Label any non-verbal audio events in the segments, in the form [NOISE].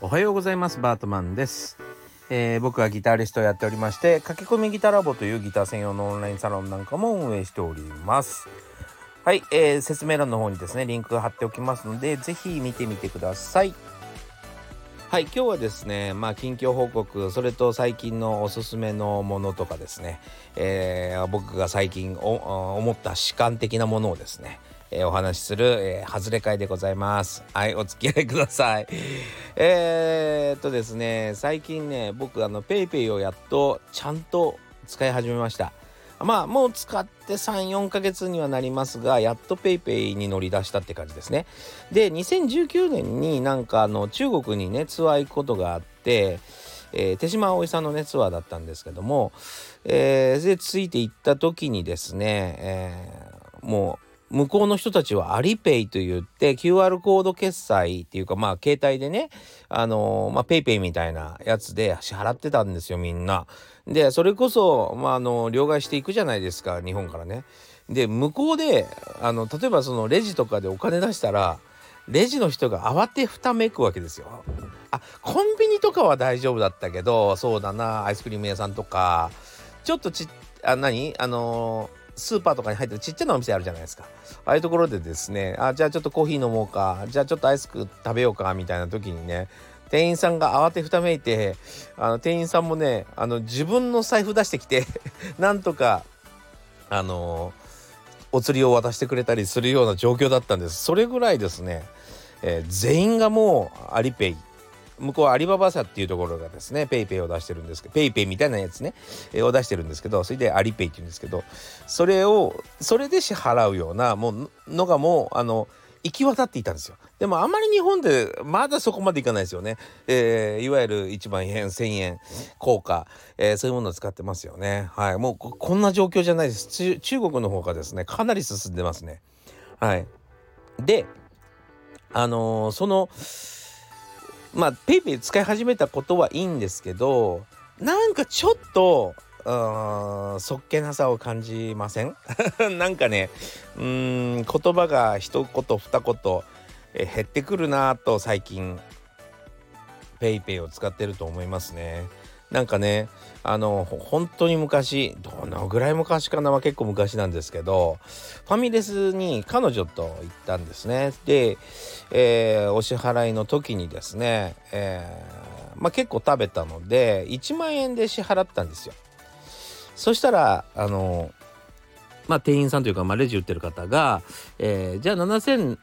おはようございますバートマンです、えー、僕はギタリストをやっておりまして駆け込みギターラボというギター専用のオンラインサロンなんかも運営しております。はい、えー、説明欄の方にですねリンク貼っておきますのでぜひ見てみてください。はい今日はですねまあ近況報告それと最近のおすすめのものとかですね、えー、僕が最近思った主観的なものをですねえー、お話しする、えー、外れ会でございます。はい、お付き合いください。[LAUGHS] えー、っとですね、最近ね、僕あの PayPay をやっとちゃんと使い始めました。まあもう使って34ヶ月にはなりますがやっと PayPay に乗り出したって感じですね。で2019年になんかあの中国にねツアー行くことがあって、えー、手島葵さんのねツアーだったんですけども、えー、でついて行った時にですね、えー、もう向こうの人たちはアリペイと言って QR コード決済っていうかまあ携帯でねあのー、まあ PayPay みたいなやつで支払ってたんですよみんな。でそれこそ、まあ、あの両替していくじゃないですか日本からね。で向こうであの例えばそのレジとかでお金出したらレジの人が慌てふためくわけですよ。あコンビニとかは大丈夫だったけどそうだなアイスクリーム屋さんとかちょっとちあ何？あのスーパーとかに入ってるちっちゃなお店あるじゃないですか。ああいうところでですねあじゃあちょっとコーヒー飲もうかじゃあちょっとアイスク食べようかみたいな時にね店員さんが慌てふためいてあの店員さんもねあの自分の財布出してきて [LAUGHS] なんとかあのお釣りを渡してくれたりするような状況だったんですそれぐらいですね、えー、全員がもうアリペイ向こうはアリババ社っていうところがですね PayPay を出してるんですけど PayPay みたいなやつね、えー、を出してるんですけどそれでアリペイっていうんですけどそれをそれで支払うようなもうのがもうあの行き渡っていたんですよ。でもあまり日本でまだそこまでいかないですよね。えー、いわゆる1万円1,000円硬貨、えー、そういうものを使ってますよね。はい、もうこんな状況じゃないです。中国の方がですねかなり進んでますね。はい、であのー、そのまあ PayPay 使い始めたことはいいんですけどなんかちょっとうんそっけなさを感じません？[LAUGHS] なんかねうん言葉が一言二言え減ってくるなと最近 PayPay を使ってると思いますね。なんかねあの本当に昔どのぐらい昔かなは結構昔なんですけどファミレスに彼女と行ったんですね。で、えー、お支払いの時にですね、えー、まあ、結構食べたので1万円で支払ったんですよ。そしたらあのまあ店員さんというか、まあ、レジ売ってる方が、えー、じゃあ7500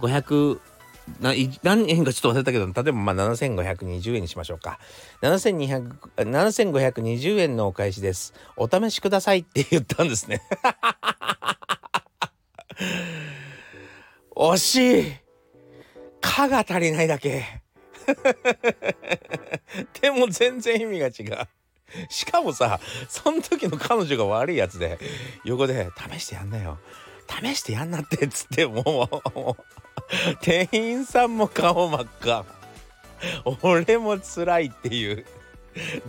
な何円かちょっと忘れたけど例えばまあ7520円にしましょうか。7520円のお返しです。お試しくださいって言ったんですね。惜しい「か」が足りないだけ。でも全然意味が違う。しかもさその時の彼女が悪いやつで横で「試してやんなよ。試してやんなって」っつってもう [LAUGHS] 店員さんも顔真っ赤。俺も辛いっていう。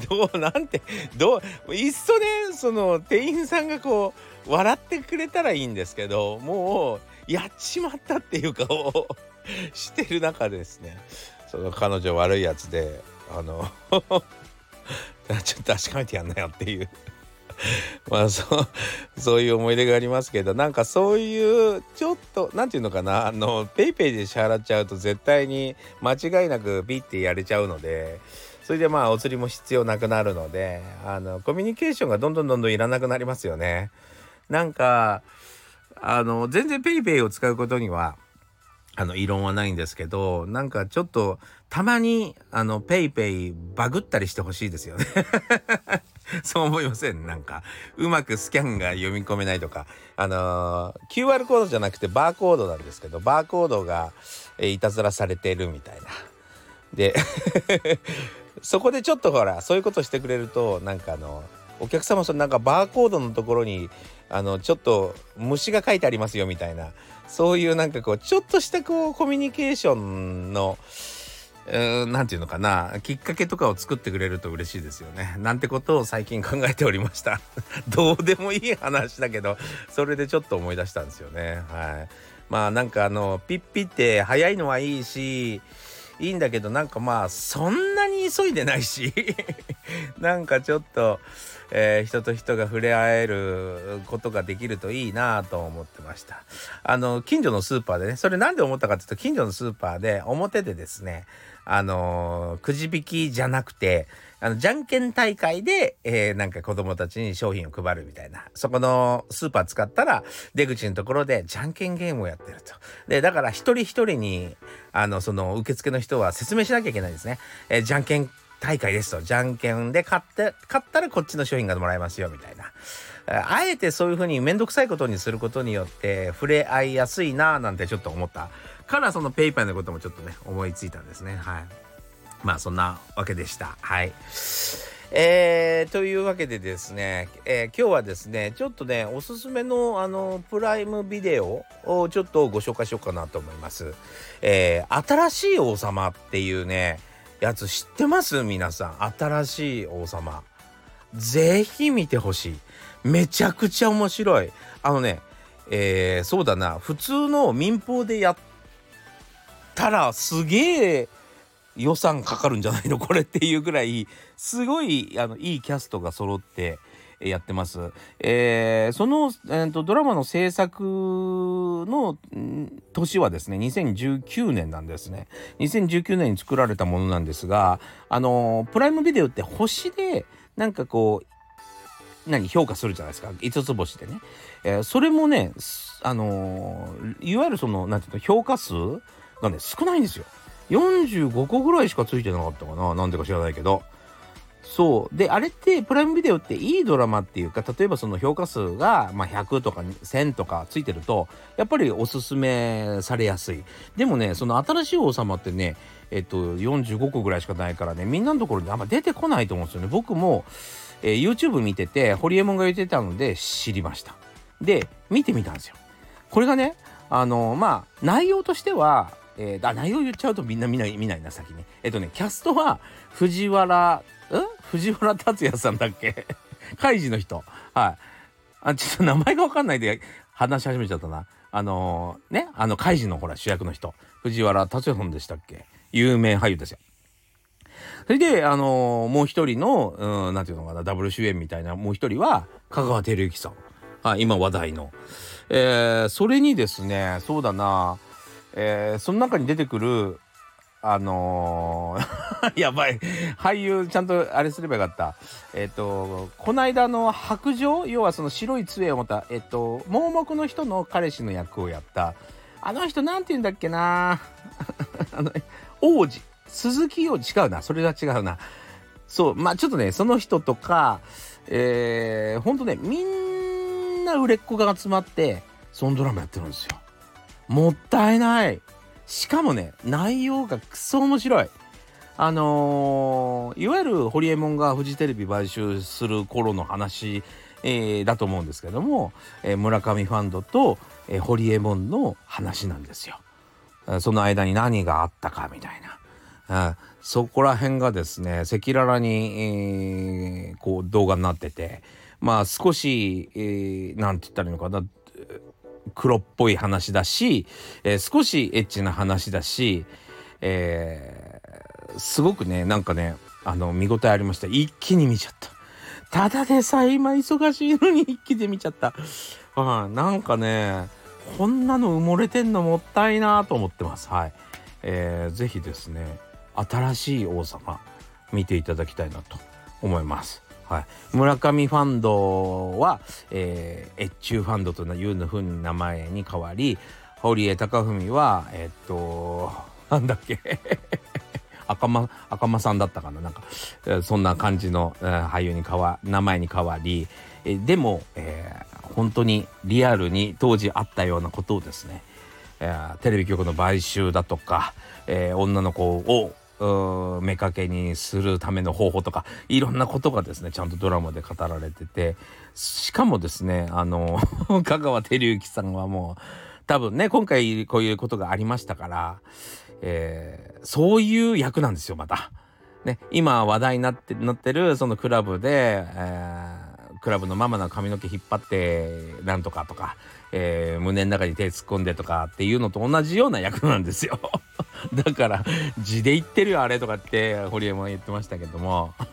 どうなんてどういっそねその店員さんがこう笑ってくれたらいいんですけどもうやっちまったっていう顔を [LAUGHS] してる中ですね。その彼女悪いやつであの [LAUGHS] ちょっと確かめてやんなよっていう。[LAUGHS] まあそうそういう思い出がありますけどなんかそういうちょっと何て言うのかなあの PayPay で支払っちゃうと絶対に間違いなくピッてやれちゃうのでそれでまあお釣りも必要なくなるのであのコミュニケーションがどんどんどんどんいらなくなりますよね。なんかあの全然 PayPay を使うことにはあの異論はないんですけどなんかちょっとたまにあの PayPay バグったりしてほしいですよね [LAUGHS] そう思いません。なんかうまくスキャンが読み込めないとか。あのー、QR コードじゃなくてバーコードなんですけどバーコードが、えー、いたずらされてるみたいな。で [LAUGHS] そこでちょっとほらそういうことしてくれるとなんかあのお客様そのなんかバーコードのところにあのちょっと虫が書いてありますよみたいな。そういうなんかこうちょっとしたこうコミュニケーションのうなんていうのかなきっかけとかを作ってくれると嬉しいですよね。なんてことを最近考えておりました。[LAUGHS] どうでもいい話だけどそれでちょっと思い出したんですよね。はい。まあなんかあのピッピって早いのはいいしいいんだけどなんかまあそんなに急いでないし [LAUGHS] なんかちょっと、えー、人と人が触れ合えることができるといいなと思ってましたあの近所のスーパーでねそれなんで思ったかっていうと近所のスーパーで表でですねあのくじ引きじゃなくてあの、じゃんけん大会で、えー、なんか子供たちに商品を配るみたいな。そこのスーパー使ったら、出口のところでじゃんけんゲームをやってると。で、だから一人一人に、あの、その受付の人は説明しなきゃいけないんですね。えー、じゃんけん大会ですと。じゃんけんで買って、買ったらこっちの商品がもらえますよ、みたいな。[LAUGHS] あえてそういうふうにめんどくさいことにすることによって触れ合いやすいなぁなんてちょっと思ったからその PayPay のこともちょっとね思いついたんですねはい。まあそんなわけでした。はい。えー、というわけでですね、えー、今日はですねちょっとねおすすめのあのプライムビデオをちょっとご紹介しようかなと思います。えー、新しい王様っていうねやつ知ってます？皆さん新しい王様。ぜひ見てほしい。めちゃくちゃ面白い。あのね、えー、そうだな普通の民放でやったらすげえ予算かかるんじゃないの？[LAUGHS] これっていうぐらいすごいあのいいキャストが揃ってやってます。えー、その、えーと、ドラマの制作の年はですね2019年なんですね。2019年に作られたものなんですがあのプライムビデオって星でなんかこう何評価するじゃないですか。5つ星でね、えー、それもねあのいわゆるその何ていうの評価数がね少ないんですよ。45個ぐらいしかついてなかったかな。なんでか知らないけど。そう。であれってプライムビデオっていいドラマっていうか例えばその評価数が、まあ、100とか1000とかついてるとやっぱりおすすめされやすい。でもねその新しい王様ってねえっと45個ぐらいしかないからねみんなのところにあんま出てこないと思うんですよね。僕も、えー、YouTube 見ててホリエモンが言ってたので知りました。で見てみたんですよ。これがねあのまあ内容としてはえー、あ内容言っちゃうとみんな見ない見ないな先ねえっとねキャストは藤原うん藤原竜也さんだっけ？[LAUGHS] カイジの人。はい。あちょっと名前が分かんないで話し始めちゃったな。あのー、ね？あのカイジのほら主役の人。藤原竜也さんでしたっけ？有名俳優ですよそれで、あのー、もう一人の、うん、なんていうのかな、ダブル主演みたいな、もう一人は、香川照之さん。はい、今話題の。えー、それにですね、そうだな、えー、その中に出てくるあのー、[LAUGHS] やばい。俳優ちゃんとあれすればよかった。えっ、ー、とこの間の白状要はその白い杖を持ったえっ、ー、と盲目の人の彼氏の役をやった。あの人なんて言うんだっけな。あ [LAUGHS] の王子鈴木王子違うなそれは違うな。そうまあちょっとねその人とかえー、ほんとねみんな売れっ子が集まってそのドラマやってるんですよ。もったいない。しかもね内容がクソ面白い。あのー、いわゆるホリエモンがフジテレビ買収する頃の話、えー、だと思うんですけども、えー、村上ファンドと、えー、ホリエモンの話なんですよ。その間に何があったかみたいな。そこら辺がですね赤裸々に、えー、こう動画になっててまあ少し、えー、なんて言ったらいいのかな。黒っぽい話だし、えー、少しエッチな話だし、えー、すごくねなんかねあの見応えありました。一気に見ちゃった。ただでさえ今忙しいのに一気で見ちゃった。あなんかねこんなの埋もれてんのもったいなと思ってます。はい、えー、ぜひですね新しい王様見ていただきたいなと思います。はい、村上ファンドは、えー、越中ファンドというのふうに名前に変わり堀江貴文はえっとなんだっけ？[LAUGHS] 赤間赤間さんだったかな？なんかそんな感じの、えー、俳優に変わ名前に変わり、え、でも、えー、本当にリアルに当時あったようなことをですね、えー、テレビ局の買収だとか、えー、女の子を目かけにするための方法とかいろんなことがですねちゃんとドラマで語られててしかもですねあの [LAUGHS] 香川照之さんはもう多分ね今回こういうことがありましたから、えー、そういう役なんですよまた。ね、今話題になってなってるそのクラブで、えー、クラブのママの髪の毛引っ張ってなんとかとか、えー、胸の中に手突っ込んでとかっていうのと同じような役なんですよ。[LAUGHS] だから字で言ってるよあれとかって堀江も言ってましたけども。[LAUGHS]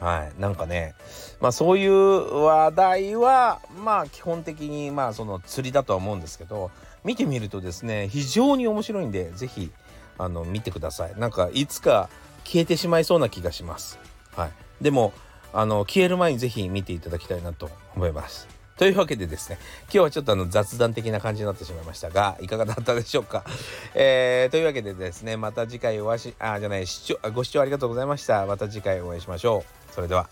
はいなんかねまあそういう話題はまあ基本的にまあその釣りだとは思うんですけど見てみるとですね非常に面白いんで是非あの見てください。なんかいつか消えてしまいそうな気がします。はい。でもあの消える前に是非見ていただきたいなと思います。というわけでですね今日はちょっとあの雑談的な感じになってしまいましたがいかがだったでしょうか、[LAUGHS] えー、というわけでですねまた次回お会いしあじゃない視聴ご視聴ありがとうございましたまた次回お会いしましょうそれでは。